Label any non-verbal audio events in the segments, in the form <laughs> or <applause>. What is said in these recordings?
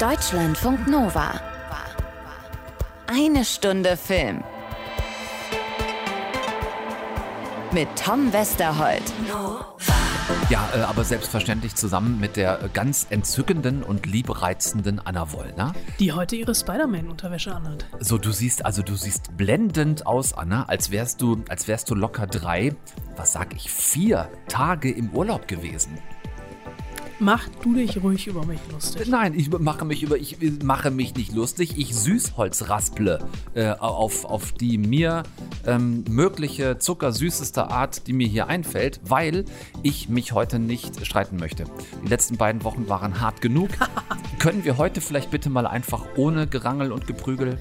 Deutschlandfunk Nova. Eine Stunde Film. Mit Tom Westerholt. Ja, äh, aber selbstverständlich zusammen mit der äh, ganz entzückenden und liebreizenden Anna Wollner. Die heute ihre Spider-Man-Unterwäsche anhat. So, du siehst, also du siehst blendend aus, Anna, als wärst du, als wärst du locker drei, was sag ich, vier Tage im Urlaub gewesen. Mach du dich ruhig über mich lustig. Nein, ich mache mich über, ich mache mich nicht lustig. Ich Süßholzrasple äh, auf, auf die mir ähm, mögliche zuckersüßeste Art, die mir hier einfällt, weil ich mich heute nicht streiten möchte. Die letzten beiden Wochen waren hart genug. <laughs> Können wir heute vielleicht bitte mal einfach ohne Gerangel und Geprügel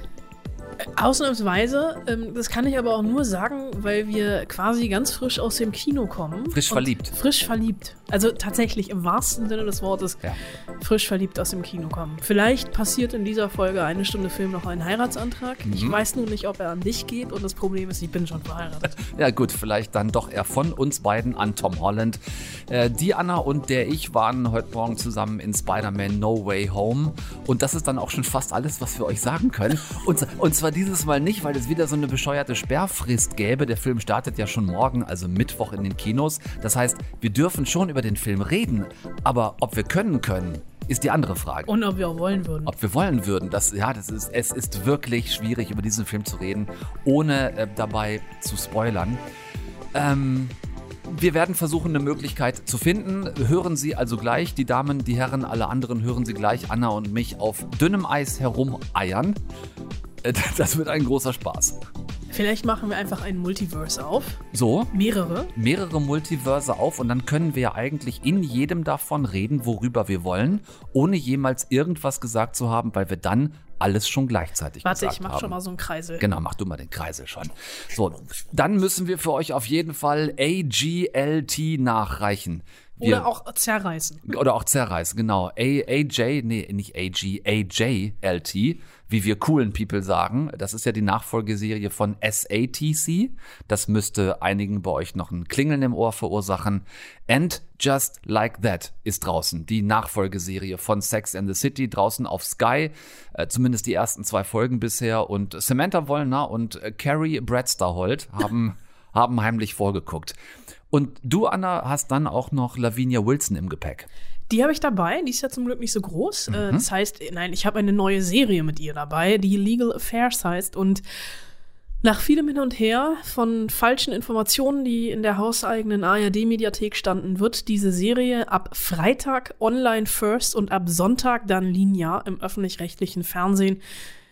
Ausnahmsweise, ähm, das kann ich aber auch nur sagen, weil wir quasi ganz frisch aus dem Kino kommen. Frisch verliebt. Frisch verliebt. Also tatsächlich im wahrsten Sinne des Wortes ja. frisch verliebt aus dem Kino kommen. Vielleicht passiert in dieser Folge eine Stunde Film noch ein Heiratsantrag. Mhm. Ich weiß nur nicht, ob er an dich geht und das Problem ist, ich bin schon verheiratet. <laughs> ja gut, vielleicht dann doch eher von uns beiden an Tom Holland. Äh, die Anna und der ich waren heute Morgen zusammen in Spider-Man No Way Home und das ist dann auch schon fast alles, was wir euch sagen können. <laughs> Und, und zwar dieses Mal nicht, weil es wieder so eine bescheuerte Sperrfrist gäbe. Der Film startet ja schon morgen, also Mittwoch in den Kinos. Das heißt, wir dürfen schon über den Film reden, aber ob wir können können, ist die andere Frage. Und ob wir auch wollen würden. Ob wir wollen würden. Das, ja, das ist, es ist wirklich schwierig, über diesen Film zu reden, ohne äh, dabei zu spoilern. Ähm, wir werden versuchen, eine Möglichkeit zu finden. Hören Sie also gleich, die Damen, die Herren, alle anderen hören Sie gleich Anna und mich auf dünnem Eis herumeiern. <laughs> Das wird ein großer Spaß. Vielleicht machen wir einfach ein Multiverse auf. So? Mehrere? Mehrere Multiverse auf und dann können wir ja eigentlich in jedem davon reden, worüber wir wollen, ohne jemals irgendwas gesagt zu haben, weil wir dann alles schon gleichzeitig Warte, gesagt ich mach haben. schon mal so einen Kreisel. Genau, mach du mal den Kreisel schon. So, dann müssen wir für euch auf jeden Fall AGLT nachreichen. Wir, oder auch zerreißen. Oder auch zerreißen, genau. A, AJ, nee, nicht AG, AJLT, wie wir coolen People sagen. Das ist ja die Nachfolgeserie von SATC. Das müsste einigen bei euch noch ein Klingeln im Ohr verursachen. And Just Like That ist draußen. Die Nachfolgeserie von Sex and the City draußen auf Sky. Äh, zumindest die ersten zwei Folgen bisher. Und Samantha Wollner und Carrie Bradsterholt haben, haben heimlich vorgeguckt. Und du, Anna, hast dann auch noch Lavinia Wilson im Gepäck. Die habe ich dabei, die ist ja zum Glück nicht so groß. Äh, mhm. Das heißt, nein, ich habe eine neue Serie mit ihr dabei, die Legal Affairs heißt. Und nach vielem Hin und Her von falschen Informationen, die in der hauseigenen ARD-Mediathek standen, wird diese Serie ab Freitag online first und ab Sonntag dann linear im öffentlich-rechtlichen Fernsehen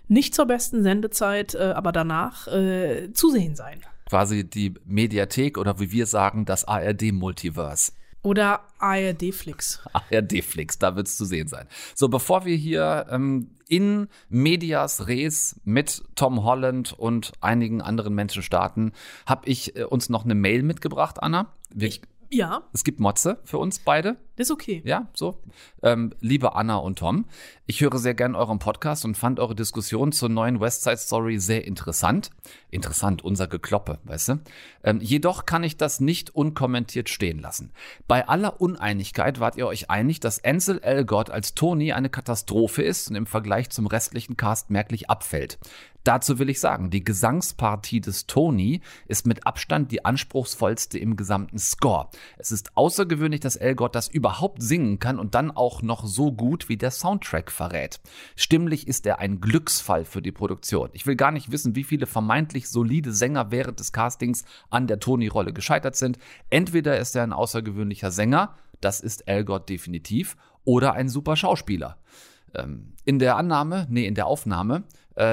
nicht zur besten Sendezeit, äh, aber danach äh, zu sehen sein quasi die Mediathek oder wie wir sagen, das ARD-Multiverse. Oder ARD-Flix. ARD-Flix, da wird es zu sehen sein. So, bevor wir hier ähm, in Medias Res mit Tom Holland und einigen anderen Menschen starten, habe ich äh, uns noch eine Mail mitgebracht, Anna. Wir, ich ja. Es gibt Motze für uns beide. Das ist okay. Ja, so. Ähm, liebe Anna und Tom, ich höre sehr gern euren Podcast und fand eure Diskussion zur neuen West Side Story sehr interessant. Interessant, unser Gekloppe, weißt du? Ähm, jedoch kann ich das nicht unkommentiert stehen lassen. Bei aller Uneinigkeit wart ihr euch einig, dass Ansel Elgort als Tony eine Katastrophe ist und im Vergleich zum restlichen Cast merklich abfällt. Dazu will ich sagen, die Gesangspartie des Tony ist mit Abstand die anspruchsvollste im gesamten Score. Es ist außergewöhnlich, dass Elgort das überhaupt singen kann und dann auch noch so gut wie der Soundtrack verrät. Stimmlich ist er ein Glücksfall für die Produktion. Ich will gar nicht wissen, wie viele vermeintlich solide Sänger während des Castings an der Tony-Rolle gescheitert sind. Entweder ist er ein außergewöhnlicher Sänger, das ist Elgort definitiv, oder ein super Schauspieler. Ähm, in der Annahme, nee, in der Aufnahme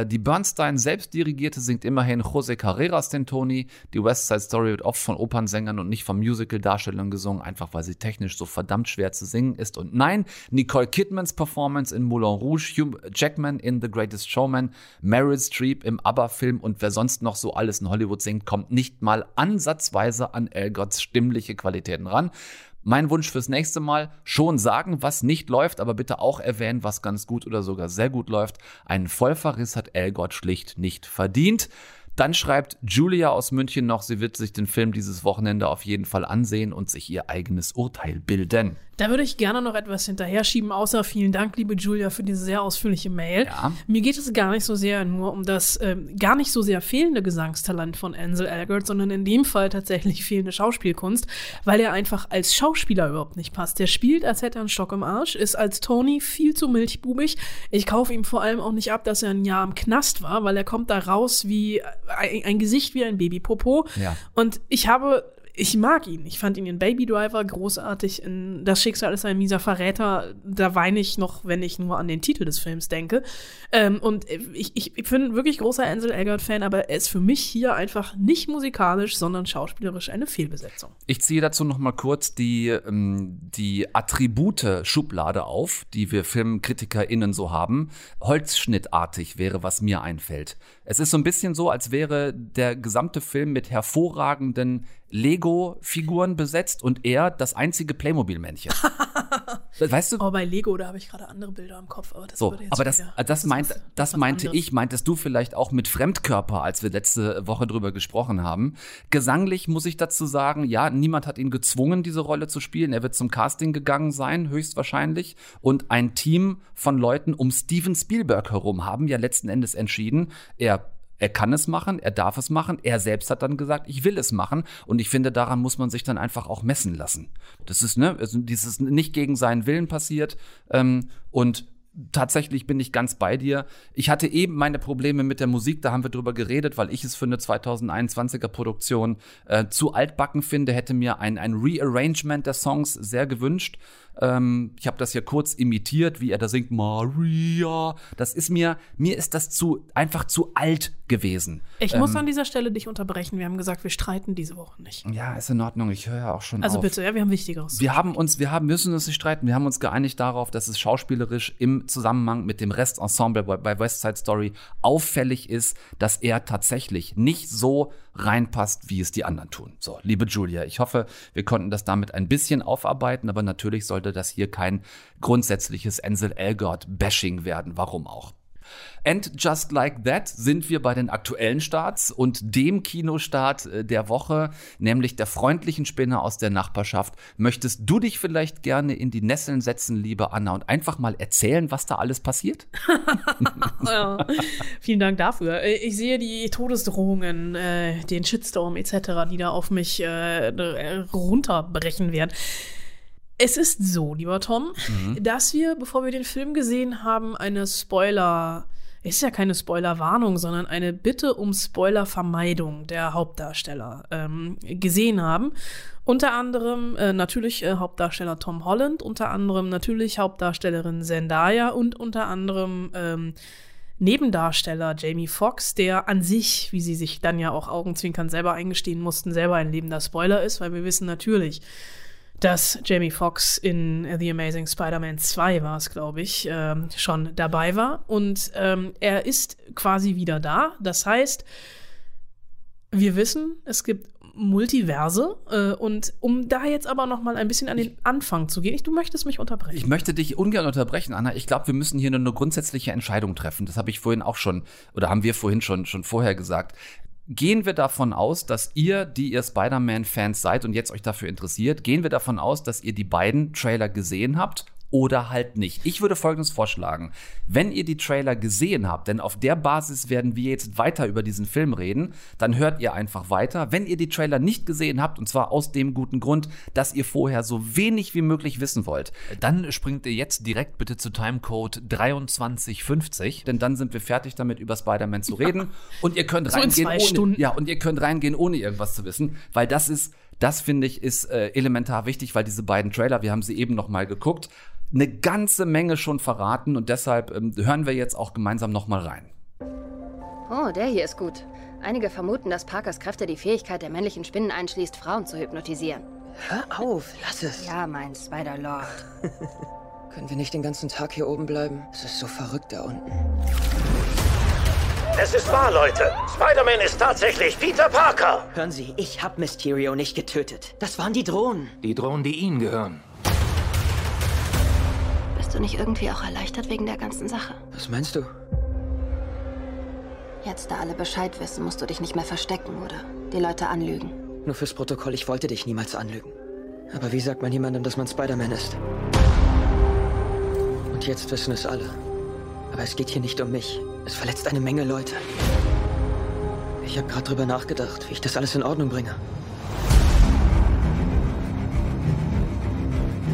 die Bernstein selbst dirigierte singt immerhin José Carreras den Toni. Die West Side Story wird oft von Opernsängern und nicht von Musical-Darstellern gesungen, einfach weil sie technisch so verdammt schwer zu singen ist. Und nein, Nicole Kidmans Performance in Moulin Rouge, Hugh Jackman in The Greatest Showman, Meryl Streep im ABBA-Film und wer sonst noch so alles in Hollywood singt, kommt nicht mal ansatzweise an Elgots stimmliche Qualitäten ran. Mein Wunsch fürs nächste Mal, schon sagen, was nicht läuft, aber bitte auch erwähnen, was ganz gut oder sogar sehr gut läuft. Einen Vollverriss hat Elgott schlicht nicht verdient. Dann schreibt Julia aus München noch, sie wird sich den Film dieses Wochenende auf jeden Fall ansehen und sich ihr eigenes Urteil bilden. Da würde ich gerne noch etwas hinterher schieben, außer vielen Dank, liebe Julia, für diese sehr ausführliche Mail. Ja. Mir geht es gar nicht so sehr nur um das ähm, gar nicht so sehr fehlende Gesangstalent von Ansel Elgort, sondern in dem Fall tatsächlich fehlende Schauspielkunst, weil er einfach als Schauspieler überhaupt nicht passt. Der spielt, als hätte er einen Stock im Arsch, ist als Tony viel zu milchbubig. Ich kaufe ihm vor allem auch nicht ab, dass er ein Jahr im Knast war, weil er kommt da raus wie ein, ein Gesicht wie ein Babypopo. Ja. Und ich habe ich mag ihn. Ich fand ihn in Baby Driver großartig. In Das Schicksal ist ein mieser Verräter. Da weine ich noch, wenn ich nur an den Titel des Films denke. Ähm, und ich, ich, ich bin wirklich großer Ansel Elgort-Fan, aber er ist für mich hier einfach nicht musikalisch, sondern schauspielerisch eine Fehlbesetzung. Ich ziehe dazu noch mal kurz die, ähm, die Attribute-Schublade auf, die wir FilmkritikerInnen so haben. Holzschnittartig wäre, was mir einfällt. Es ist so ein bisschen so, als wäre der gesamte Film mit hervorragenden Lego-Figuren besetzt und er das einzige Playmobil-Männchen. Weißt du? Oh, bei Lego, da habe ich gerade andere Bilder im Kopf. Aber das, So, würde jetzt aber das, wieder- das, meint, was- das was meinte anderes. ich, meintest du vielleicht auch mit Fremdkörper, als wir letzte Woche drüber gesprochen haben. Gesanglich muss ich dazu sagen, ja, niemand hat ihn gezwungen, diese Rolle zu spielen. Er wird zum Casting gegangen sein, höchstwahrscheinlich. Und ein Team von Leuten um Steven Spielberg herum haben ja letzten Endes entschieden, er er kann es machen, er darf es machen. Er selbst hat dann gesagt, ich will es machen. Und ich finde, daran muss man sich dann einfach auch messen lassen. Das ist, ne, also dieses nicht gegen seinen Willen passiert. Ähm, und tatsächlich bin ich ganz bei dir. Ich hatte eben meine Probleme mit der Musik, da haben wir drüber geredet, weil ich es für eine 2021er Produktion äh, zu altbacken finde, hätte mir ein, ein Rearrangement der Songs sehr gewünscht. Ähm, ich habe das ja kurz imitiert, wie er da singt, Maria. Das ist mir, mir ist das zu, einfach zu alt gewesen. Ich muss an dieser Stelle dich unterbrechen. Wir haben gesagt, wir streiten diese Woche nicht. Ja, ist in Ordnung, ich höre ja auch schon Also auf. bitte, ja, wir haben Wichtigeres. Wir haben uns, wir haben, müssen uns nicht streiten, wir haben uns geeinigt darauf, dass es schauspielerisch im Zusammenhang mit dem Restensemble bei, bei West Side Story auffällig ist, dass er tatsächlich nicht so reinpasst, wie es die anderen tun. So, liebe Julia, ich hoffe, wir konnten das damit ein bisschen aufarbeiten, aber natürlich sollte das hier kein grundsätzliches Ansel Elgort-Bashing werden. Warum auch? And just like that sind wir bei den aktuellen Starts und dem Kinostart äh, der Woche, nämlich der freundlichen Spinne aus der Nachbarschaft. Möchtest du dich vielleicht gerne in die Nesseln setzen, liebe Anna, und einfach mal erzählen, was da alles passiert? <laughs> Ja. Vielen Dank dafür. Äh, Ich sehe die Todesdrohungen, äh, den Shitstorm etc., die da auf mich runterbrechen werden. Es ist so, lieber Tom, dass wir, bevor wir den Film gesehen haben, eine Spoiler, es ist ja keine Spoilerwarnung, sondern eine Bitte um Spoilervermeidung der Hauptdarsteller ähm, gesehen haben. Unter anderem äh, natürlich äh, Hauptdarsteller Tom Holland, unter anderem natürlich Hauptdarstellerin Zendaya und unter anderem ähm, Nebendarsteller Jamie Foxx, der an sich, wie sie sich dann ja auch augenzwinkern selber eingestehen mussten, selber ein lebender Spoiler ist, weil wir wissen natürlich, dass Jamie Foxx in The Amazing Spider-Man 2 war es, glaube ich, ähm, schon dabei war. Und ähm, er ist quasi wieder da. Das heißt, wir wissen, es gibt Multiverse. Äh, und um da jetzt aber noch mal ein bisschen an den Anfang zu gehen, ich, du möchtest mich unterbrechen. Ich möchte dich ungern unterbrechen, Anna. Ich glaube, wir müssen hier nur eine grundsätzliche Entscheidung treffen. Das habe ich vorhin auch schon, oder haben wir vorhin schon, schon vorher gesagt. Gehen wir davon aus, dass ihr, die ihr Spider-Man-Fans seid und jetzt euch dafür interessiert, gehen wir davon aus, dass ihr die beiden Trailer gesehen habt oder halt nicht. Ich würde Folgendes vorschlagen. Wenn ihr die Trailer gesehen habt, denn auf der Basis werden wir jetzt weiter über diesen Film reden, dann hört ihr einfach weiter. Wenn ihr die Trailer nicht gesehen habt, und zwar aus dem guten Grund, dass ihr vorher so wenig wie möglich wissen wollt, Dann springt ihr jetzt direkt bitte zu Timecode 2350. denn dann sind wir fertig damit, über Spider-Man zu reden. Und ihr könnt So in reingehen, ohne, Stunden. ja, und ihr könnt reingehen, ohne irgendwas zu wissen, weil das ist, das finde ich, ist äh, elementar wichtig, weil diese beiden Trailer, wir haben sie eben noch mal geguckt, eine ganze Menge schon verraten und deshalb ähm, hören wir jetzt auch gemeinsam noch mal rein. Oh, der hier ist gut. Einige vermuten, dass Parkers Kräfte die Fähigkeit der männlichen Spinnen einschließt, Frauen zu hypnotisieren. Hör auf, lass es. Ja, mein Spider-Lord. <laughs> Können wir nicht den ganzen Tag hier oben bleiben? Es ist so verrückt da unten. Es ist wahr, Leute. Spider-Man ist tatsächlich Peter Parker. Hören Sie, ich hab Mysterio nicht getötet. Das waren die Drohnen. Die Drohnen, die Ihnen gehören. Bist du nicht irgendwie auch erleichtert wegen der ganzen Sache? Was meinst du? Jetzt, da alle Bescheid wissen, musst du dich nicht mehr verstecken oder die Leute anlügen. Nur fürs Protokoll, ich wollte dich niemals anlügen. Aber wie sagt man jemandem, dass man Spider-Man ist? Und jetzt wissen es alle. Aber es geht hier nicht um mich. Es verletzt eine Menge Leute. Ich habe gerade drüber nachgedacht, wie ich das alles in Ordnung bringe.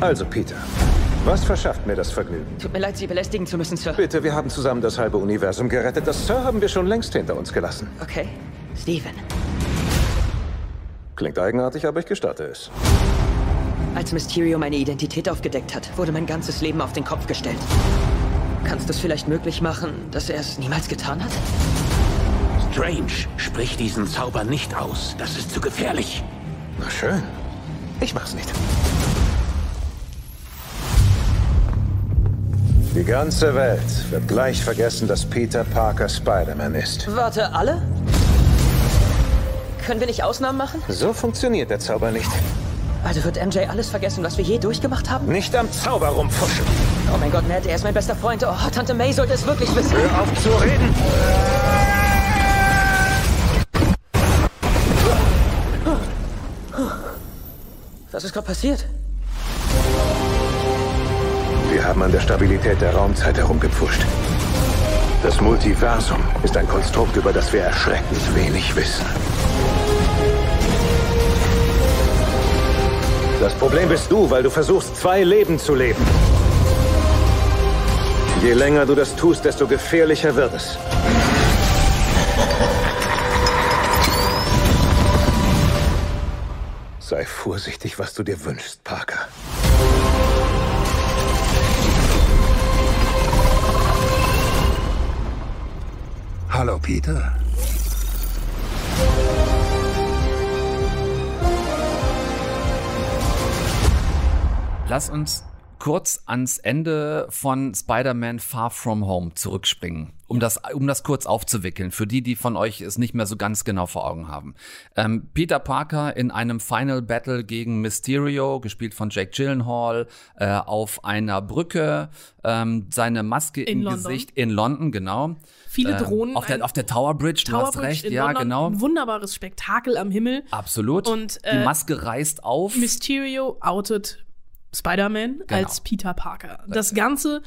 Also, Peter, was verschafft mir das Vergnügen? Tut mir leid, Sie belästigen zu müssen, Sir. Bitte, wir haben zusammen das halbe Universum gerettet. Das Sir haben wir schon längst hinter uns gelassen. Okay. Steven. Klingt eigenartig, aber ich gestatte es. Als Mysterio meine Identität aufgedeckt hat, wurde mein ganzes Leben auf den Kopf gestellt. Kannst du es vielleicht möglich machen, dass er es niemals getan hat? Strange, sprich diesen Zauber nicht aus. Das ist zu gefährlich. Na schön. Ich mach's nicht. Die ganze Welt wird gleich vergessen, dass Peter Parker Spider-Man ist. Warte, alle? Können wir nicht Ausnahmen machen? So funktioniert der Zauber nicht. Also wird MJ alles vergessen, was wir je durchgemacht haben? Nicht am Zauber rumfuschen. Oh mein Gott, Ned, er ist mein bester Freund. Oh, Tante May sollte es wirklich wissen. Hör auf zu reden. Was ist gerade passiert? Wir haben an der Stabilität der Raumzeit herumgepfuscht. Das Multiversum ist ein Konstrukt, über das wir erschreckend wenig wissen. Das Problem bist du, weil du versuchst, zwei Leben zu leben. Je länger du das tust, desto gefährlicher wird es. Sei vorsichtig, was du dir wünschst, Parker. Peter. Lass uns kurz ans Ende von Spider-Man Far From Home zurückspringen, um das, um das kurz aufzuwickeln, für die, die von euch es nicht mehr so ganz genau vor Augen haben. Ähm, Peter Parker in einem Final Battle gegen Mysterio, gespielt von Jake Gyllenhaal, äh, auf einer Brücke, ähm, seine Maske In im London. Gesicht in London, genau. Viele Ähm, Drohnen. Auf der, auf der Tower Bridge, du Tower hast Bridge recht, ja, London, genau. Ein wunderbares Spektakel am Himmel. Absolut. Und, die äh, Maske reißt auf. Mysterio outet Spider-Man Genau. als Peter Parker. Das Ganze,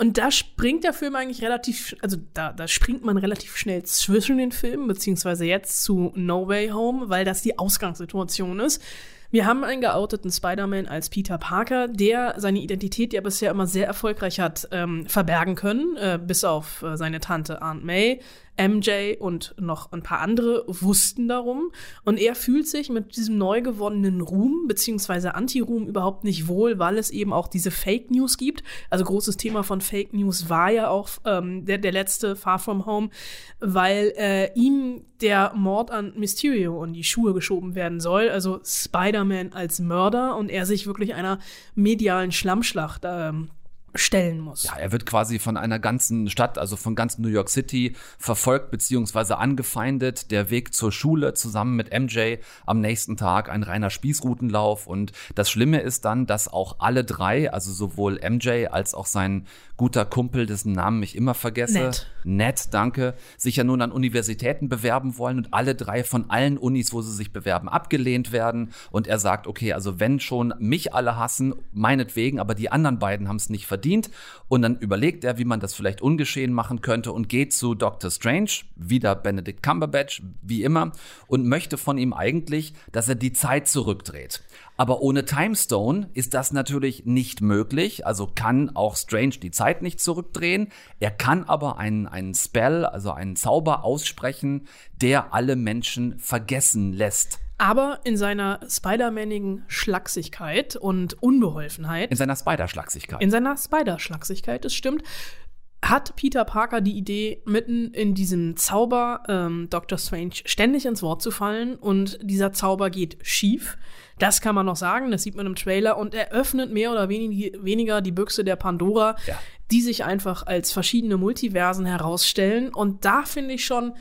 und da springt der Film eigentlich relativ, also da, da springt man relativ schnell zwischen den Filmen, beziehungsweise jetzt zu No Way Home, weil das die Ausgangssituation ist. Wir haben einen geouteten Spider-Man als Peter Parker, der seine Identität, er bisher immer sehr erfolgreich hat, ähm, verbergen können, äh, bis auf äh, seine Tante Aunt May. MJ und noch ein paar andere wussten darum. Und er fühlt sich mit diesem neu gewonnenen Ruhm beziehungsweise Anti-Ruhm überhaupt nicht wohl, weil es eben auch diese Fake News gibt. Also großes Thema von Fake News war ja auch ähm, der, der letzte Far From Home, weil äh, ihm der Mord an Mysterio in die Schuhe geschoben werden soll. Also Spider-Man als Mörder und er sich wirklich einer medialen Schlammschlacht ähm, stellen muss. Ja, er wird quasi von einer ganzen Stadt, also von ganz New York City verfolgt beziehungsweise angefeindet. Der Weg zur Schule zusammen mit MJ am nächsten Tag ein reiner Spießrutenlauf. Und das Schlimme ist dann, dass auch alle drei, also sowohl MJ als auch sein guter Kumpel, dessen Namen ich immer vergesse, Ned. Ned, danke, sich ja nun an Universitäten bewerben wollen und alle drei von allen Unis, wo sie sich bewerben, abgelehnt werden. Und er sagt, okay, also wenn schon mich alle hassen, meinetwegen, aber die anderen beiden haben es nicht verdient. Und dann überlegt er, wie man das vielleicht ungeschehen machen könnte und geht zu Dr. Strange, wieder Benedict Cumberbatch, wie immer, und möchte von ihm eigentlich, dass er die Zeit zurückdreht. Aber ohne Timestone ist das natürlich nicht möglich. Also kann auch Strange die Zeit nicht zurückdrehen. Er kann aber einen, einen Spell, also einen Zauber aussprechen, der alle Menschen vergessen lässt. Aber in seiner Spider-Manigen Schlagsigkeit und Unbeholfenheit, In seiner Spider-Schlagsigkeit. in seiner Spider-Schlagsigkeit, das stimmt, hat Peter Parker die Idee, mitten in diesem Zauber ähm, Dr. Strange ständig ins Wort zu fallen und dieser Zauber geht schief. Das kann man noch sagen, das sieht man im Trailer und er öffnet mehr oder wenig, weniger die Büchse der Pandora, Ja. die sich einfach als verschiedene Multiversen herausstellen. Und da finde ich schon,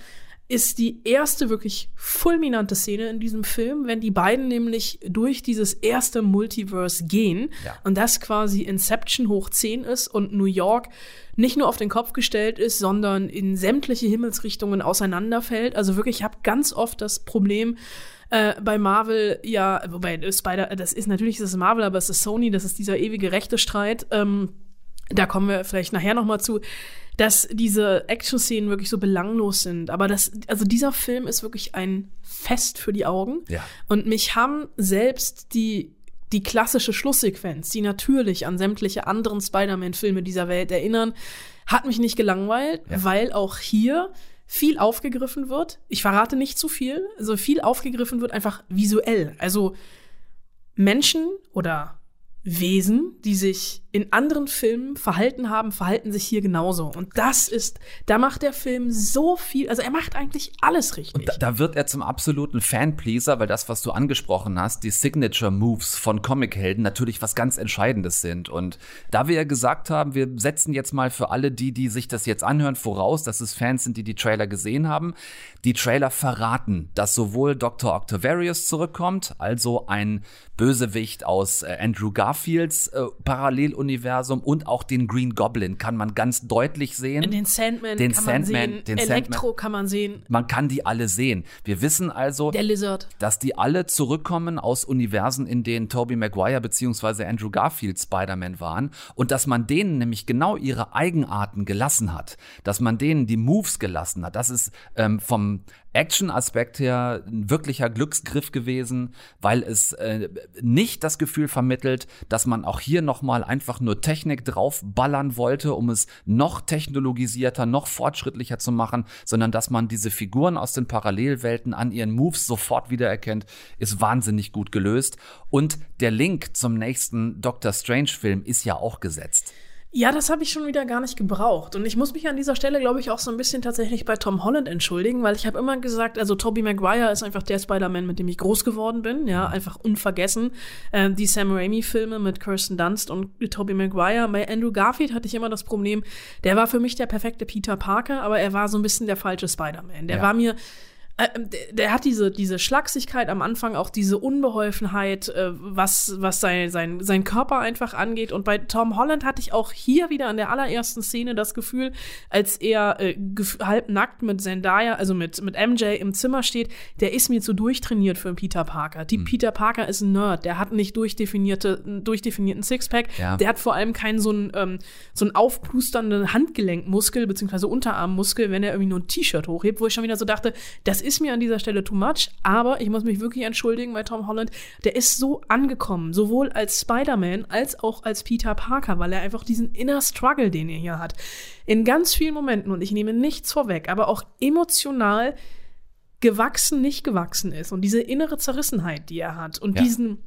ist die erste wirklich fulminante Szene in diesem Film, wenn die beiden nämlich durch dieses erste Multiverse gehen Ja. und das quasi Inception hoch 10 ist und New York nicht nur auf den Kopf gestellt ist, sondern in sämtliche Himmelsrichtungen auseinanderfällt. Also wirklich, ich habe ganz oft das Problem, äh, bei Marvel, ja, wobei äh, Spider, das ist natürlich das ist Marvel, aber es ist Sony, das ist dieser ewige Rechtestreit. Ähm, da kommen wir vielleicht nachher noch mal zu, dass diese Action-Szenen wirklich so belanglos sind. Aber das, also dieser Film ist wirklich ein Fest für die Augen. Ja. Und mich haben selbst die die klassische Schlusssequenz, die natürlich an sämtliche anderen Spider-Man-Filme dieser Welt erinnern, hat mich nicht gelangweilt, Ja. weil auch hier viel aufgegriffen wird. Ich verrate nicht zu viel, also viel aufgegriffen wird einfach visuell. Also Menschen oder Wesen, die sich in anderen Filmen verhalten haben, verhalten sich hier genauso. Und das ist, da macht der Film so viel, also er macht eigentlich alles richtig. Da, da wird er zum absoluten Fanpleaser, weil das, was du angesprochen hast, die Signature Moves von Comichelden natürlich was ganz Entscheidendes sind. Und da wir ja gesagt haben, wir setzen jetzt mal für alle die, die sich das jetzt anhören, voraus, dass es Fans sind, die die Trailer gesehen haben. Die Trailer verraten, dass sowohl Dr. Octavarius zurückkommt, also ein Bösewicht aus äh, Andrew Garfields äh, Paralleluniversum und auch den Green Goblin kann man ganz deutlich sehen. den Sandman Den kann man Sandman, sehen, den Elektro Sandman. kann man sehen, Man kann die alle sehen. Wir wissen also, dass die alle zurückkommen aus Universen, in denen Tobey Maguire bzw. Andrew Garfield Spider-Man waren und dass man denen nämlich genau ihre Eigenarten gelassen hat, dass man denen die Moves gelassen hat. Das ist ähm, vom Action-Aspekt her ein wirklicher Glücksgriff gewesen, weil es äh, nicht das Gefühl vermittelt, dass man auch hier nochmal einfach nur Technik draufballern wollte, um es noch technologisierter, noch fortschrittlicher zu machen, sondern dass man diese Figuren aus den Parallelwelten an ihren Moves sofort wiedererkennt, ist wahnsinnig gut gelöst. Und der Link zum nächsten Doctor Strange-Film ist ja auch gesetzt. Ja, das habe ich schon wieder gar nicht gebraucht. Und ich muss mich an dieser Stelle, glaube ich, auch so ein bisschen tatsächlich bei Tom Holland entschuldigen, weil ich habe immer gesagt, also Tobey Maguire ist einfach der Spider-Man, mit dem ich groß geworden bin. Ja, einfach unvergessen. Ähm, die Sam Raimi-Filme mit Kirsten Dunst und Tobey Maguire. Bei Andrew Garfield hatte ich immer das Problem, der war für mich der perfekte Peter Parker, aber er war so ein bisschen der falsche Spider-Man. Der Ja. war mir äh, der, der hat diese, diese Schlagsigkeit am Anfang, auch diese Unbeholfenheit, äh, was, was sein, sein, sein Körper einfach angeht. Und bei Tom Holland hatte ich auch hier wieder an der allerersten Szene das Gefühl, als er äh, halbnackt mit Zendaya, also mit, mit MJ im Zimmer steht, der ist mir zu durchtrainiert für einen Peter Parker. Die Peter Parker ist ein Nerd, der hat nicht durchdefinierte, durchdefinierten Sixpack, Ja. der hat vor allem keinen so einen, ähm, so einen aufplusternden Handgelenkmuskel, beziehungsweise Unterarmmuskel, wenn er irgendwie nur ein T-Shirt hochhebt, wo ich schon wieder so dachte, das ist mir an dieser Stelle too much, aber ich muss mich wirklich entschuldigen bei Tom Holland, der ist so angekommen, sowohl als Spider-Man als auch als Peter Parker, weil er einfach diesen inner Struggle, den er hier hat, in ganz vielen Momenten, und ich nehme nichts vorweg, aber auch emotional gewachsen, nicht gewachsen ist und diese innere Zerrissenheit, die er hat und Ja. diesen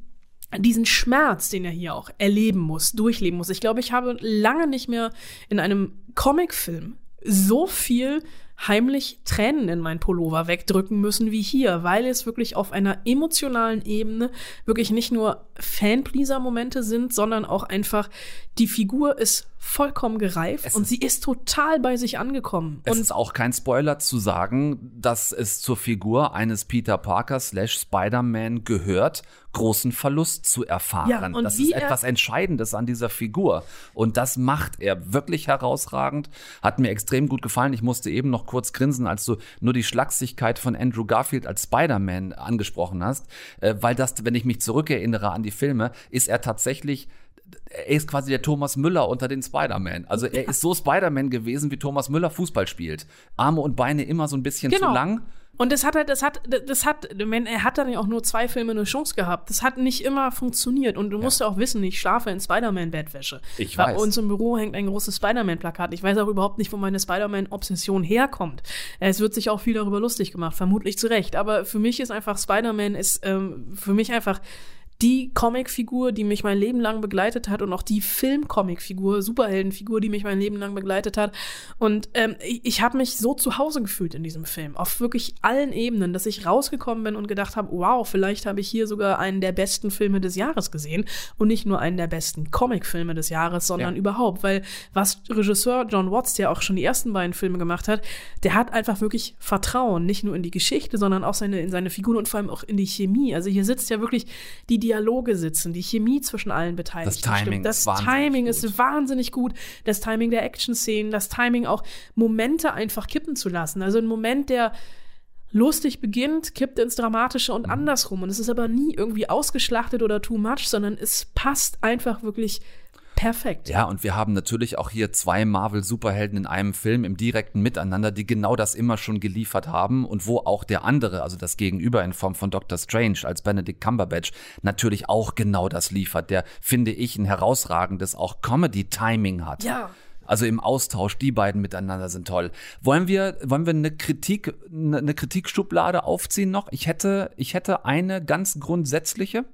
diesen Schmerz, den er hier auch erleben muss, durchleben muss. Ich glaube, ich habe lange nicht mehr in einem Comicfilm so viel heimlich Tränen in mein Pullover wegdrücken müssen wie hier, weil es wirklich auf einer emotionalen Ebene wirklich nicht nur Fanpleaser-Momente sind, sondern auch einfach die Figur ist vollkommen gereift Es und sie ist total bei sich angekommen. Es und ist auch kein Spoiler zu sagen, dass es zur Figur eines Peter Parker slash Spider-Man gehört, großen Verlust zu erfahren. Ja, und das ist etwas Entscheidendes an dieser Figur. Und das macht er wirklich herausragend. Hat mir extrem gut gefallen. Ich musste eben noch kurz grinsen, als du nur die Schlagsigkeit von Andrew Garfield als Spider-Man angesprochen hast. Äh, weil das, wenn ich mich zurückerinnere an die Filme, ist er tatsächlich er ist quasi der Thomas Müller unter den Spider-Man. Also er ist so Spider-Man gewesen, wie Thomas Müller Fußball spielt. Arme und Beine immer so ein bisschen Genau. zu lang. Und das hat halt, das hat, das hat, er hat dann ja auch nur zwei Filme eine Chance gehabt. Das hat nicht immer funktioniert. Und du musst ja auch wissen, ich schlafe in Spider-Man-Bettwäsche. Ich Bei weiß. uns im Büro hängt ein großes Spider-Man-Plakat. Ich weiß auch überhaupt nicht, wo meine Spider-Man-Obsession herkommt. Es wird sich auch viel darüber lustig gemacht, vermutlich zu Recht. Aber für mich ist einfach Spider-Man ist ähm, für mich einfach die Comicfigur, die mich mein Leben lang begleitet hat und auch die Film-Comicfigur, Superheldenfigur, die mich mein Leben lang begleitet hat. Und ähm, ich, ich habe mich so zu Hause gefühlt in diesem Film, auf wirklich allen Ebenen, dass ich rausgekommen bin und gedacht habe, wow, vielleicht habe ich hier sogar einen der besten Filme des Jahres gesehen und nicht nur einen der besten Comicfilme des Jahres, sondern Ja. überhaupt, weil was Regisseur John Watts, der auch schon die ersten beiden Filme gemacht hat, der hat einfach wirklich Vertrauen, nicht nur in die Geschichte, sondern auch seine, in seine Figuren und vor allem auch in die Chemie. Also hier sitzt ja wirklich, die Dialoge sitzen, die Chemie zwischen allen Beteiligten. Das Timing stimmt. Das ist wahnsinnig Timing gut. ist wahnsinnig gut. Das Timing der Action-Szenen, das Timing auch Momente einfach kippen zu lassen. Also ein Moment, der lustig beginnt, kippt ins Dramatische Mhm. und andersrum. Und es ist aber nie irgendwie ausgeschlachtet oder too much, sondern es passt einfach wirklich perfekt. Ja, und wir haben natürlich auch hier zwei Marvel-Superhelden in einem Film im direkten Miteinander, die genau das immer schon geliefert haben und wo auch der andere, also das Gegenüber in Form von Doctor Strange als Benedict Cumberbatch, natürlich auch genau das liefert, der, finde ich, ein herausragendes auch Comedy-Timing hat. Ja. Also im Austausch, die beiden miteinander sind toll. Wollen wir, wollen wir eine Kritik, eine eine Kritikschublade aufziehen noch? Ich hätte, ich hätte eine ganz grundsätzliche.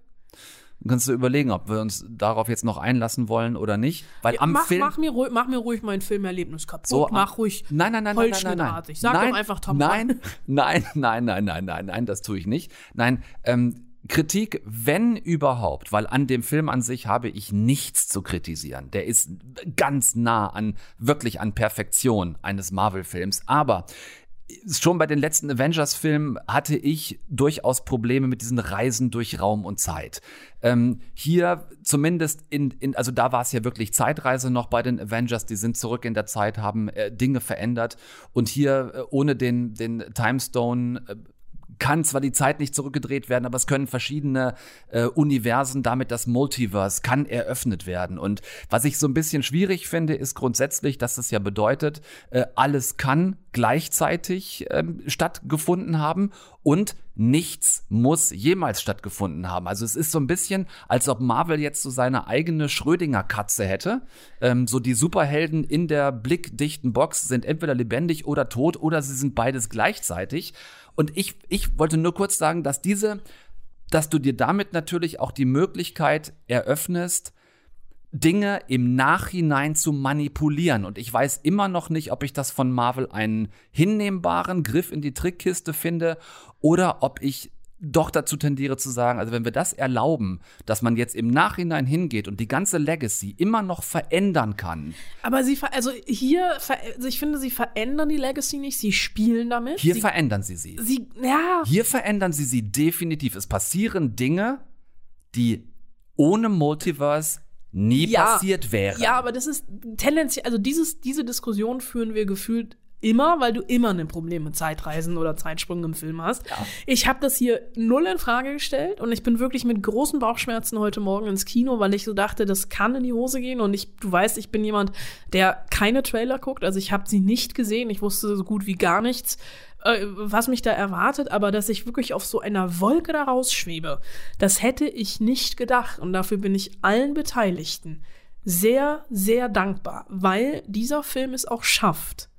Dann kannst du überlegen, ob wir uns darauf jetzt noch einlassen wollen oder nicht. Weil am mach, Film. mach, mir ruhig, mach mir ruhig mein Filmerlebnis kaputt. So, mach ruhig Nein, nein, nein, nein, nein, nein. Sag nein, doch einfach Tom Nein, <laughs> nein, nein, nein, nein, nein, nein, das tue ich nicht. Nein, ähm, Kritik, wenn überhaupt, weil an dem Film an sich habe ich nichts zu kritisieren. Der ist ganz nah an, wirklich an Perfektion eines Marvel-Films. Aber schon bei den letzten Avengers-Filmen hatte ich durchaus Probleme mit diesen Reisen durch Raum und Zeit. Ähm, hier zumindest in, in also da war es ja wirklich Zeitreise noch bei den Avengers, die sind zurück in der Zeit, haben äh, Dinge verändert und hier äh, ohne den, den Timestone äh, kann zwar die Zeit nicht zurückgedreht werden, aber es können verschiedene äh, Universen, damit das Multiverse kann eröffnet werden. Und was ich so ein bisschen schwierig finde, ist grundsätzlich, dass es ja bedeutet, äh, alles kann gleichzeitig ähm, stattgefunden haben und nichts muss jemals stattgefunden haben. Also es ist so ein bisschen, als ob Marvel jetzt so seine eigene Schrödinger-Katze hätte. Ähm, so die Superhelden in der blickdichten Box sind entweder lebendig oder tot oder sie sind beides gleichzeitig. Und ich, ich wollte nur kurz sagen, dass diese, dass du dir damit natürlich auch die Möglichkeit eröffnest, Dinge im Nachhinein zu manipulieren. Und ich weiß immer noch nicht, ob ich das von Marvel einen hinnehmbaren Griff in die Trickkiste finde oder ob ich doch dazu tendiere zu sagen, also wenn wir das erlauben, dass man jetzt im Nachhinein hingeht und die ganze Legacy immer noch verändern kann. Aber sie, ver- also hier, also ich finde, sie verändern die Legacy nicht, sie spielen damit. Hier sie, verändern sie sie. sie, ja, Hier verändern sie sie definitiv. Es passieren Dinge, die ohne Multiverse nie Ja. passiert wären. Ja, aber das ist tendenziell, also dieses, diese Diskussion führen wir gefühlt immer, weil du immer ein Problem mit Zeitreisen oder Zeitsprüngen im Film hast. Ich habe das hier null in Frage gestellt und ich bin wirklich mit großen Bauchschmerzen heute Morgen ins Kino, weil ich so dachte, das kann in die Hose gehen und ich, du weißt, ich bin jemand, der keine Trailer guckt, also ich habe sie nicht gesehen, ich wusste so gut wie gar nichts, äh, was mich da erwartet, aber dass ich wirklich auf so einer Wolke da rausschwebe, das hätte ich nicht gedacht und dafür bin ich allen Beteiligten sehr, sehr dankbar, weil dieser Film es auch schafft,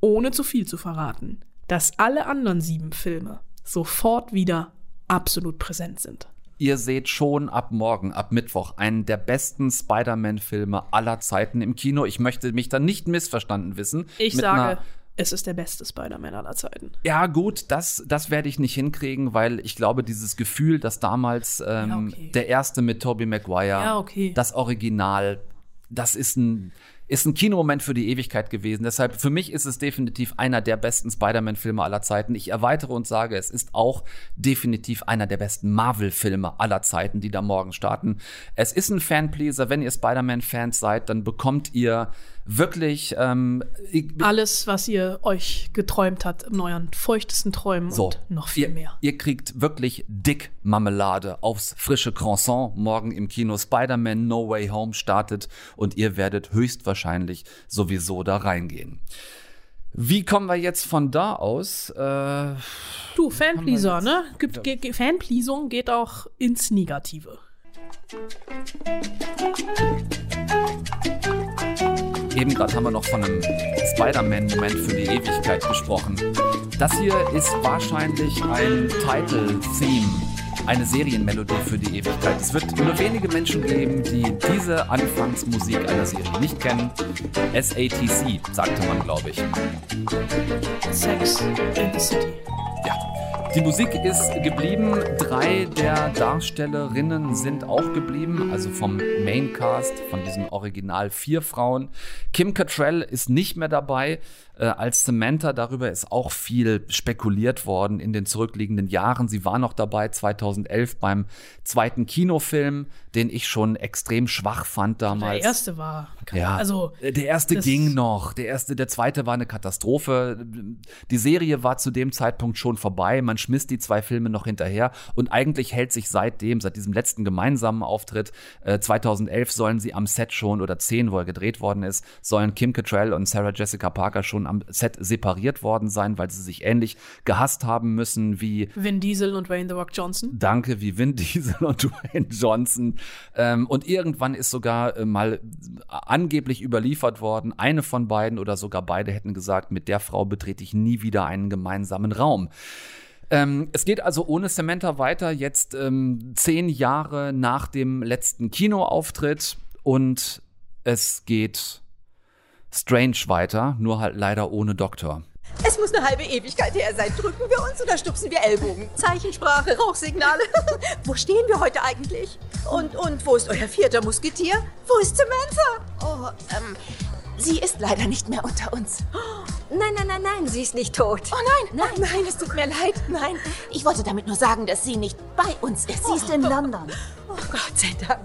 ohne zu viel zu verraten, dass alle anderen sieben Filme sofort wieder absolut präsent sind. Ihr seht schon ab morgen, ab Mittwoch, einen der besten Spider-Man-Filme aller Zeiten im Kino. Ich möchte mich da nicht missverstanden wissen. Ich sage, es ist der beste Spider-Man aller Zeiten. Ja, gut, das, das werde ich nicht hinkriegen, weil ich glaube, dieses Gefühl, dass damals ähm, Ja, okay. der erste mit Tobey Maguire, Ja, okay. das Original, das ist ein, ist ein Kinomoment für die Ewigkeit gewesen. Deshalb, für mich ist es definitiv einer der besten Spider-Man-Filme aller Zeiten. Ich erweitere und sage, es ist auch definitiv einer der besten Marvel-Filme aller Zeiten, die da morgen starten. Es ist ein Fanpleaser. Wenn ihr Spider-Man-Fans seid, dann bekommt ihr wirklich ähm, Alles, was ihr euch geträumt habt in euren feuchtesten Träumen So, und noch viel ihr, mehr. Ihr kriegt wirklich dick Marmelade aufs frische Croissant morgen im Kino. Spider-Man No Way Home startet und ihr werdet höchstwahrscheinlich sowieso da reingehen. Wie kommen wir jetzt von da aus? Äh, Du, Fanpleaser, ne? Gibt, ge, ge, Fanpleasung geht auch ins Negative. Eben gerade haben wir noch von einem Spider-Man-Moment für die Ewigkeit gesprochen. Das hier ist wahrscheinlich ein Title-Theme eine Serienmelodie für die Ewigkeit. Es wird nur wenige Menschen geben, die diese Anfangsmusik einer Serie nicht kennen. SATC, sagte man, glaube ich. Sex in the City. Die Musik ist geblieben. Drei der Darstellerinnen sind auch geblieben, also vom Maincast, von diesen Original vier Frauen. Kim Cattrall ist nicht mehr dabei äh, als Samantha. Darüber ist auch viel spekuliert worden in den zurückliegenden Jahren. Sie war noch dabei 2011 beim zweiten Kinofilm, den ich schon extrem schwach fand damals. Der erste war. Ja, Also, der erste ging noch. Der erste, der zweite war eine Katastrophe. Die Serie war zu dem Zeitpunkt schon vorbei. Man schmiss die zwei Filme noch hinterher und eigentlich hält sich seitdem, seit diesem letzten gemeinsamen Auftritt, äh, 2011 sollen sie am Set schon oder 10, wo er gedreht worden ist, sollen Kim Cattrall und Sarah Jessica Parker schon am Set separiert worden sein, weil sie sich ähnlich gehasst haben müssen wie Vin Diesel und Wayne The Rock Johnson. Danke, wie Vin <laughs> Diesel und Dwayne Johnson. Ähm, und irgendwann ist sogar äh, mal angeblich überliefert worden, eine von beiden oder sogar beide hätten gesagt, mit der Frau betrete ich nie wieder einen gemeinsamen Raum. Ähm, es geht also ohne Samantha weiter, jetzt ähm, zehn Jahre nach dem letzten Kinoauftritt und es geht strange weiter, nur halt leider ohne Doktor. Es muss eine halbe Ewigkeit her sein. Drücken wir uns oder stupsen wir Ellbogen? Zeichensprache, Rauchsignale. <laughs> wo stehen wir heute eigentlich? Und, und wo ist euer vierter Musketier? Wo ist Samantha? Oh, ähm, sie ist leider nicht mehr unter uns. Nein, nein, nein, nein, sie ist nicht tot. Oh nein, nein, nein, es tut mir leid. Nein, ich wollte damit nur sagen, dass sie nicht bei uns ist. Sie ist in London. Oh Gott sei Dank.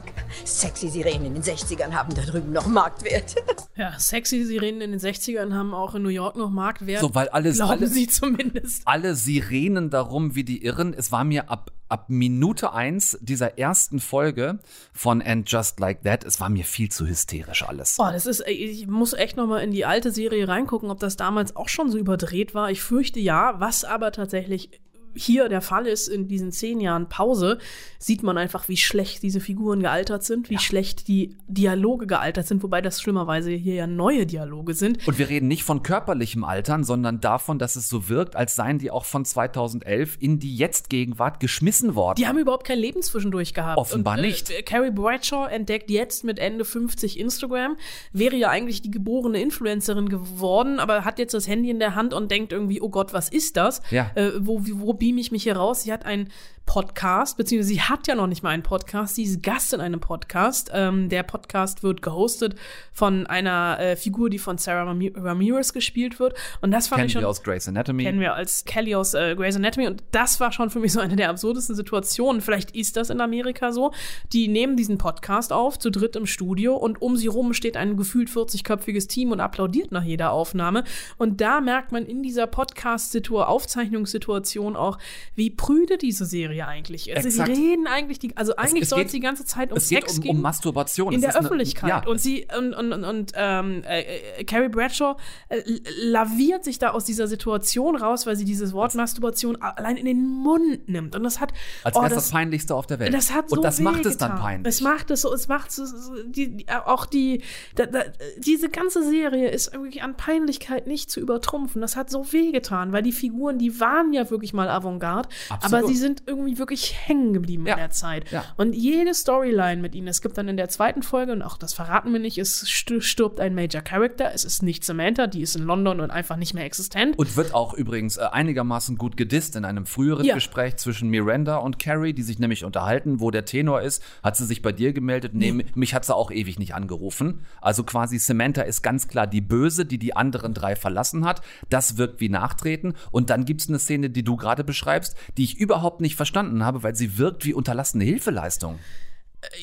Sexy Sirenen in den 60ern haben da drüben noch Marktwert. Ja, sexy Sirenen in den 60ern haben auch in New York noch Marktwert. So, weil alles- Glauben alles- sie zumindest. alle Sirenen darum wie die Irren. Es war mir ab, ab Minute eins dieser ersten Folge von And Just Like That, es war mir viel zu hysterisch alles. Boah, das ist, ich muss echt noch mal in die alte Serie reingucken, ob das damals auch schon so überdreht war. Ich fürchte ja, was aber tatsächlich hier der Fall ist in diesen zehn Jahren Pause, sieht man einfach, wie schlecht diese Figuren gealtert sind, wie schlecht die Dialoge gealtert sind, wobei das schlimmerweise hier ja neue Dialoge sind. Und wir reden nicht von körperlichem Altern, sondern davon, dass es so wirkt, als seien die auch von 2011 in die Jetzt-Gegenwart geschmissen worden. Die haben überhaupt kein Leben zwischendurch gehabt. Offenbar und, nicht. Äh, Carrie Bradshaw entdeckt jetzt mit Ende 50 Instagram, wäre ja eigentlich die geborene Influencerin geworden, aber hat jetzt das Handy in der Hand und denkt irgendwie, oh Gott, was ist das? Ja. Äh, wo, wo beam ich mich hier raus? Sie hat einen Podcast, beziehungsweise sie hat ja noch nicht mal einen Podcast, sie ist Gast in einem Podcast. Ähm, der Podcast wird gehostet von einer äh, Figur, die von Sarah Rami- Ramirez gespielt wird. Und das fand Kennen ich schon wir aus Grey's Anatomy. kennen wir als Kelly aus äh, Grey's Anatomy und das war schon für mich so eine der absurdesten Situationen. Vielleicht ist das in Amerika so. Die nehmen diesen Podcast auf, zu dritt im Studio und um sie rum steht ein gefühlt 40-köpfiges Team und applaudiert nach jeder Aufnahme. Und da merkt man in dieser Podcast-Aufzeichnungssituation auch, wie prüde diese Serie eigentlich ist. Exakt. Sie reden eigentlich, die, also eigentlich soll es geht- die ganze Zeit um es geht Sex um, gehen um Masturbation. in Es der ist eine- Öffentlichkeit. ja, und sie und, und, und, und ähm, äh, äh, Carrie Bradshaw äh, laviert sich da aus dieser Situation raus, weil sie dieses Wort Masturbation allein in den Mund nimmt. Und das hat als oh, es das Peinlichste auf der Welt. das hat so Und das macht es dann peinlich. Es macht es so, es macht so, die, die, auch die, da, da, diese ganze Serie ist irgendwie an Peinlichkeit nicht zu übertrumpfen. Das hat so wehgetan, weil die Figuren, die waren ja wirklich mal Avantgarde, Absolut. aber sie sind irgendwie wirklich hängen geblieben Ja. in der Zeit. Ja. Und jede Storyline mit ihnen, es gibt dann in der zweiten Folge, und auch das verraten wir nicht, es st- stirbt ein Major Character, es ist nicht Samantha, die ist in London und einfach nicht mehr existent. Und wird auch übrigens äh, einigermaßen gut gedisst in einem früheren Ja. Gespräch zwischen Miranda und Carrie, die sich nämlich unterhalten, wo der Tenor ist, hat sie sich bei dir gemeldet. Nee, Mhm. mich hat sie auch ewig nicht angerufen. Also quasi Samantha ist ganz klar die Böse, die die anderen drei verlassen hat. Das wirkt wie Nachtreten. Und dann gibt es eine Szene, die du gerade beschreibst, die ich überhaupt nicht verstanden habe, weil sie wirkt wie unterlassene Hilfeleistung.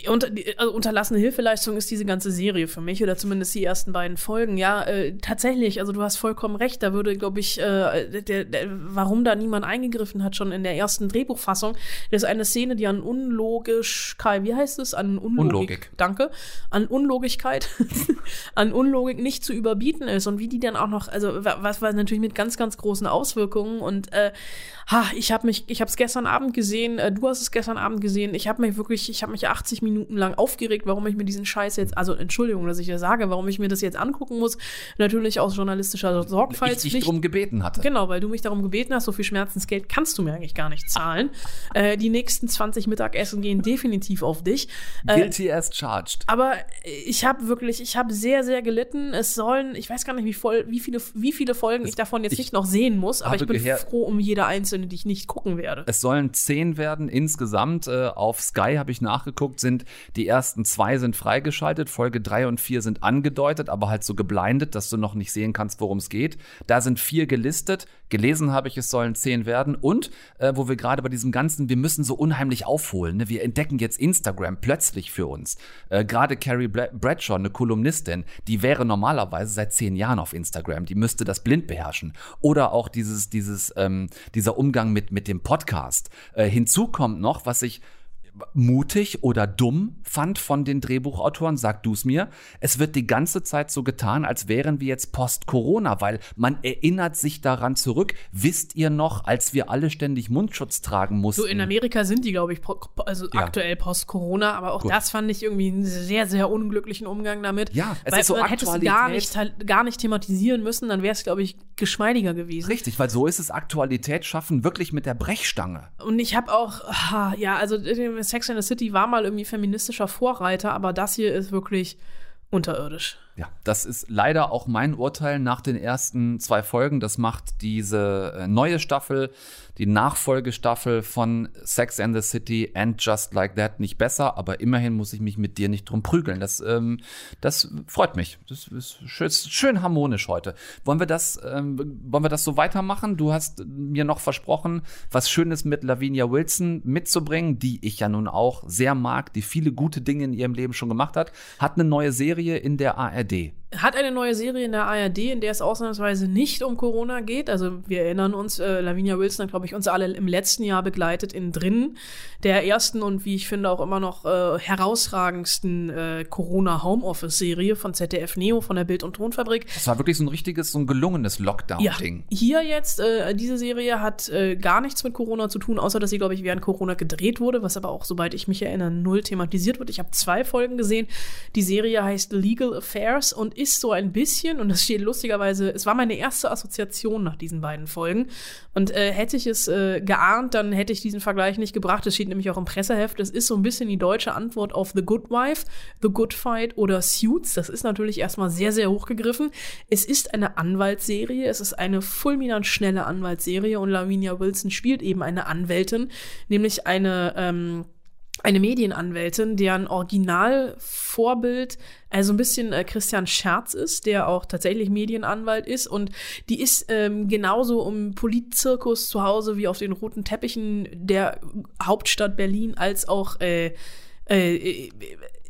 Unter, also unterlassene Hilfeleistung ist diese ganze Serie für mich oder zumindest die ersten beiden Folgen. Ja, äh, tatsächlich, also du hast vollkommen recht. Da würde, glaube ich, äh, der, der, warum da niemand eingegriffen hat, schon in der ersten Drehbuchfassung, das ist eine Szene, die an unlogisch, Kai, wie heißt es? An Unlogik. Unlogik. Danke. An Unlogigkeit, <laughs> an Unlogik nicht zu überbieten ist und wie die dann auch noch, also wa- was war natürlich mit ganz, ganz großen Auswirkungen und äh, ha, ich habe mich, ich habe es gestern Abend gesehen, äh, du hast es gestern Abend gesehen, ich habe mich wirklich, ich habe mich acht 80 Minuten lang aufgeregt, warum ich mir diesen Scheiß jetzt, also Entschuldigung, dass ich das sage, warum ich mir das jetzt angucken muss. Natürlich aus journalistischer Sorgfaltspflicht. Ich dich darum gebeten hatte. Genau, weil du mich darum gebeten hast, so viel Schmerzensgeld kannst du mir eigentlich gar nicht zahlen. Äh, die nächsten 20 Mittagessen gehen definitiv auf dich. Äh, Guilty as charged. aber ich habe wirklich, ich habe sehr, sehr gelitten. Es sollen, ich weiß gar nicht, wie, voll, wie, viele, wie viele Folgen ich davon jetzt ich nicht noch sehen muss, aber ich bin froh um jede einzelne, die ich nicht gucken werde. Es sollen zehn werden insgesamt. Äh, auf Sky habe ich nachgeguckt, sind die ersten zwei sind freigeschaltet, Folge drei und vier sind angedeutet, aber halt so geblindet, dass du noch nicht sehen kannst, worum es geht. Da sind vier gelistet. Gelesen habe ich, es sollen zehn werden. Und äh, wo wir gerade bei diesem ganzen, wir müssen so unheimlich aufholen. Ne? Wir entdecken jetzt Instagram plötzlich für uns. Äh, gerade Carrie Bradshaw, eine Kolumnistin, die wäre normalerweise seit zehn Jahren auf Instagram. Die müsste das blind beherrschen. Oder auch dieses, dieses, ähm, dieser Umgang mit, mit dem Podcast. Äh, hinzu kommt noch, was ich mutig oder dumm fand von den Drehbuchautoren, sag du es mir. Es wird die ganze Zeit so getan, als wären wir jetzt post-Corona, weil man erinnert sich daran zurück. Wisst ihr noch, als wir alle ständig Mundschutz tragen mussten? So in Amerika sind die, glaube ich, also Ja. aktuell post-Corona, aber auch Gut. das fand ich irgendwie einen sehr, sehr unglücklichen Umgang damit. Ja, es weil ist so man hätte es gar nicht, gar nicht thematisieren müssen, dann wäre es, glaube ich, geschmeidiger gewesen. Richtig, weil so ist es Aktualität schaffen, wirklich mit der Brechstange. Und ich habe auch, ja, also äh, Sex and the City war mal irgendwie feministischer Vorreiter, aber das hier ist wirklich unterirdisch. Ja, das ist leider auch mein Urteil nach den ersten zwei Folgen. Das macht diese äh, neue Staffel, die Nachfolgestaffel von Sex and the City and Just Like That nicht besser, aber immerhin muss ich mich mit dir nicht drum prügeln. Das, ähm, das freut mich. Das ist schön, schön harmonisch heute. Wollen wir das, ähm, wollen wir das so weitermachen? Du hast mir noch versprochen, was Schönes mit Lavinia Wilson mitzubringen, die ich ja nun auch sehr mag, die viele gute Dinge in ihrem Leben schon gemacht hat, hat eine neue Serie in der ARD. Hat eine neue Serie in der ARD, in der es ausnahmsweise nicht um Corona geht. Also wir erinnern uns, äh, Lavinia Wilson hat, glaube ich, uns alle im letzten Jahr begleitet in Drinnen, der ersten und wie ich finde auch immer noch äh, herausragendsten äh, Corona-Homeoffice-Serie von ZDF Neo, von der Bild- und Tonfabrik. Das war wirklich so ein richtiges, so ein gelungenes Lockdown-Ding. Hier jetzt, äh, diese Serie hat äh, gar nichts mit Corona zu tun, außer dass sie, glaube ich, während Corona gedreht wurde, was aber auch, soweit ich mich erinnere, null thematisiert wird. Ich habe zwei Folgen gesehen. Die Serie heißt Legal Affairs und ist so ein bisschen, und das steht lustigerweise, es war meine erste Assoziation nach diesen beiden Folgen. Und äh, hätte ich es äh, geahnt, dann hätte ich diesen Vergleich nicht gebracht. Es steht nämlich auch im Presseheft. Es ist so ein bisschen die deutsche Antwort auf The Good Wife, The Good Fight oder Suits. Das ist natürlich erstmal sehr, sehr hochgegriffen. Es ist eine Anwaltsserie. Es ist eine fulminant schnelle Anwaltsserie und Lavinia Wilson spielt eben eine Anwältin, nämlich eine, ähm, eine Medienanwältin, deren Originalvorbild also ein bisschen äh, Christian Scherz ist, der auch tatsächlich Medienanwalt ist und die ist ähm, genauso im Politzirkus zu Hause wie auf den roten Teppichen der Hauptstadt Berlin als auch äh, äh,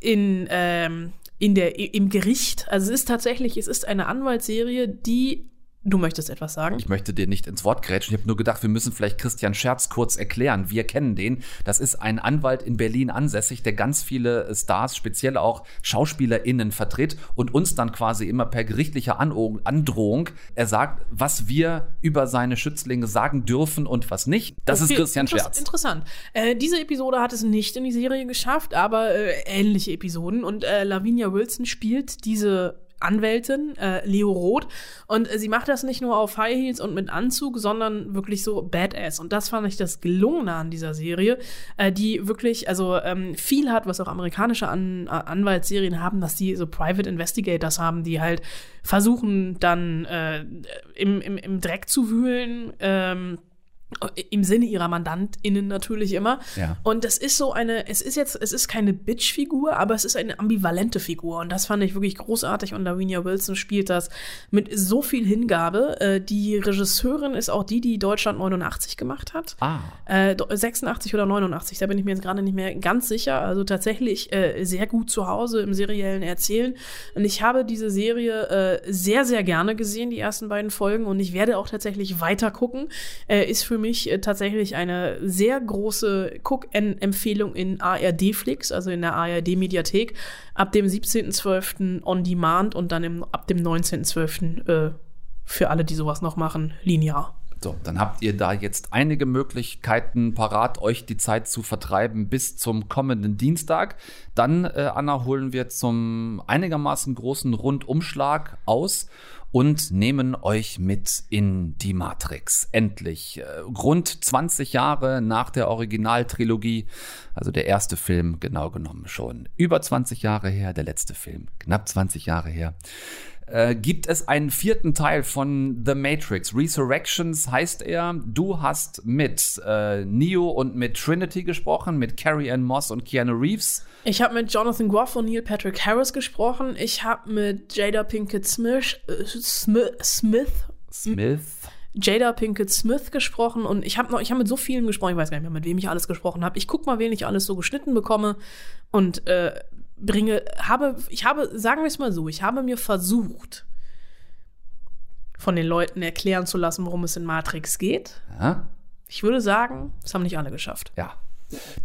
in ähm, in der im Gericht. Also es ist tatsächlich, es ist eine Anwaltsserie, die Du möchtest etwas sagen? Ich möchte dir nicht ins Wort grätschen. Ich habe nur gedacht, wir müssen vielleicht Christian Scherz kurz erklären. Wir kennen den. Das ist ein Anwalt in Berlin ansässig, der ganz viele Stars, speziell auch SchauspielerInnen vertritt und uns dann quasi immer per gerichtlicher Androhung, er sagt, was wir über seine Schützlinge sagen dürfen und was nicht. Das Okay, ist Christian Scherz. Interessant. Äh, diese Episode hat es nicht in die Serie geschafft, aber äh, ähnliche Episoden. Und äh, Lavinia Wilson spielt diese Anwältin, äh, Leo Roth. Und äh, sie macht das nicht nur auf High Heels und mit Anzug, sondern wirklich so Badass. Und das fand ich das Gelungene an dieser Serie, äh, die wirklich, also ähm, viel hat, was auch amerikanische an, Anwaltsserien haben, dass die so Private Investigators haben, die halt versuchen dann äh, im, im, im Dreck zu wühlen. Ähm, im Sinne ihrer MandantInnen natürlich immer. Ja. Und das ist so eine, es ist jetzt, es ist keine Bitch-Figur, aber es ist eine ambivalente Figur. Und das fand ich wirklich großartig. Und Lavinia Wilson spielt das mit so viel Hingabe. Äh, die Regisseurin ist auch die, die Deutschland 89 gemacht hat. Ah. Äh, 86 oder 89, da bin ich mir jetzt gerade nicht mehr ganz sicher. Also tatsächlich äh, sehr gut zu Hause im seriellen Erzählen. Und ich habe diese Serie äh, sehr, sehr gerne gesehen, die ersten beiden Folgen. Und ich werde auch tatsächlich weiter gucken. Äh, ist für mich äh, tatsächlich eine sehr große Guck-Empfehlung in ARD-Flix, also in der ARD-Mediathek, ab dem 17.12. on Demand und dann im, ab dem 19.12. Äh, für alle, die sowas noch machen, linear. So, dann habt ihr da jetzt einige Möglichkeiten parat, euch die Zeit zu vertreiben bis zum kommenden Dienstag. Dann, äh, Anna, holen wir zum einigermaßen großen Rundumschlag aus und nehmen euch mit in die Matrix. Endlich. Äh, rund 20 Jahre nach der Originaltrilogie, also der erste Film genau genommen schon. Über 20 Jahre her, der letzte Film. Knapp 20 Jahre her äh, gibt es einen vierten Teil von The Matrix. Resurrections heißt er. Du hast mit äh, Neo und mit Trinity gesprochen, mit Carrie Ann Moss und Keanu Reeves. Ich habe mit Jonathan Groff und Neil Patrick Harris gesprochen. Ich habe mit Jada Pinkett Smith, äh, Smith, Smith, Smith. Jada Pinkett Smith gesprochen und ich habe noch, ich habe mit so vielen gesprochen, ich weiß gar nicht mehr, mit wem ich alles gesprochen habe. Ich guck mal, wen ich alles so geschnitten bekomme und äh, bringe, habe, ich habe, sagen wir es mal so, ich habe mir versucht, von den Leuten erklären zu lassen, worum es in Matrix geht. Ja. Ich würde sagen, das haben nicht alle geschafft. Ja.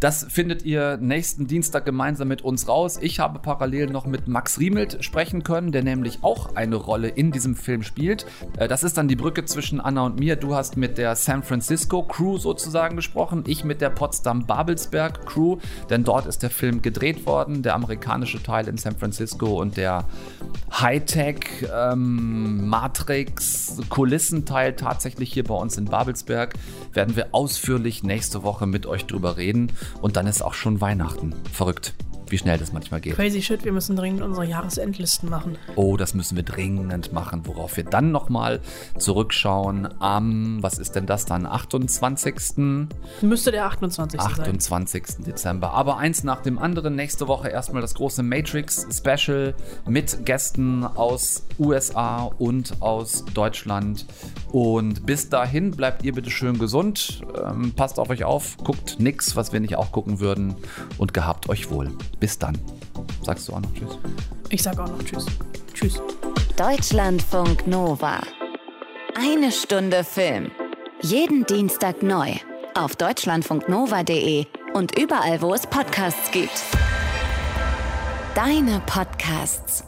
Das findet ihr nächsten Dienstag gemeinsam mit uns raus. Ich habe parallel noch mit Max Riemelt sprechen können, der nämlich auch eine Rolle in diesem Film spielt. Äh, das ist dann die Brücke zwischen Anna und mir. Du hast mit der San Francisco Crew sozusagen gesprochen, ich mit der Potsdam-Babelsberg Crew, denn dort ist der Film gedreht worden, der amerikanische Teil in San Francisco und der Hightech ähm, tatsächlich hier bei uns in Babelsberg. Werden wir ausführlich nächste Woche mit euch drüber reden reden und dann ist auch schon Weihnachten. Verrückt wie schnell das manchmal geht. Crazy shit, wir müssen dringend unsere Jahresendlisten machen. Oh, das müssen wir dringend machen, worauf wir dann nochmal zurückschauen am, was ist denn das dann, 28. Müsste der 28. 28. Sein. Dezember. Aber eins nach dem anderen. Nächste Woche erstmal das große Matrix-Special mit Gästen aus USA und aus Deutschland. Und bis dahin bleibt ihr bitte schön gesund. Ähm, passt auf euch auf, guckt nix, was wir nicht auch gucken würden. Und gehabt euch wohl. Bis dann. Sagst du auch noch Tschüss? Ich sag auch noch Tschüss. Tschüss. Deutschlandfunk Nova. Eine Stunde Film. Jeden Dienstag neu. Auf deutschlandfunknova.de und überall, wo es Podcasts gibt. Deine Podcasts.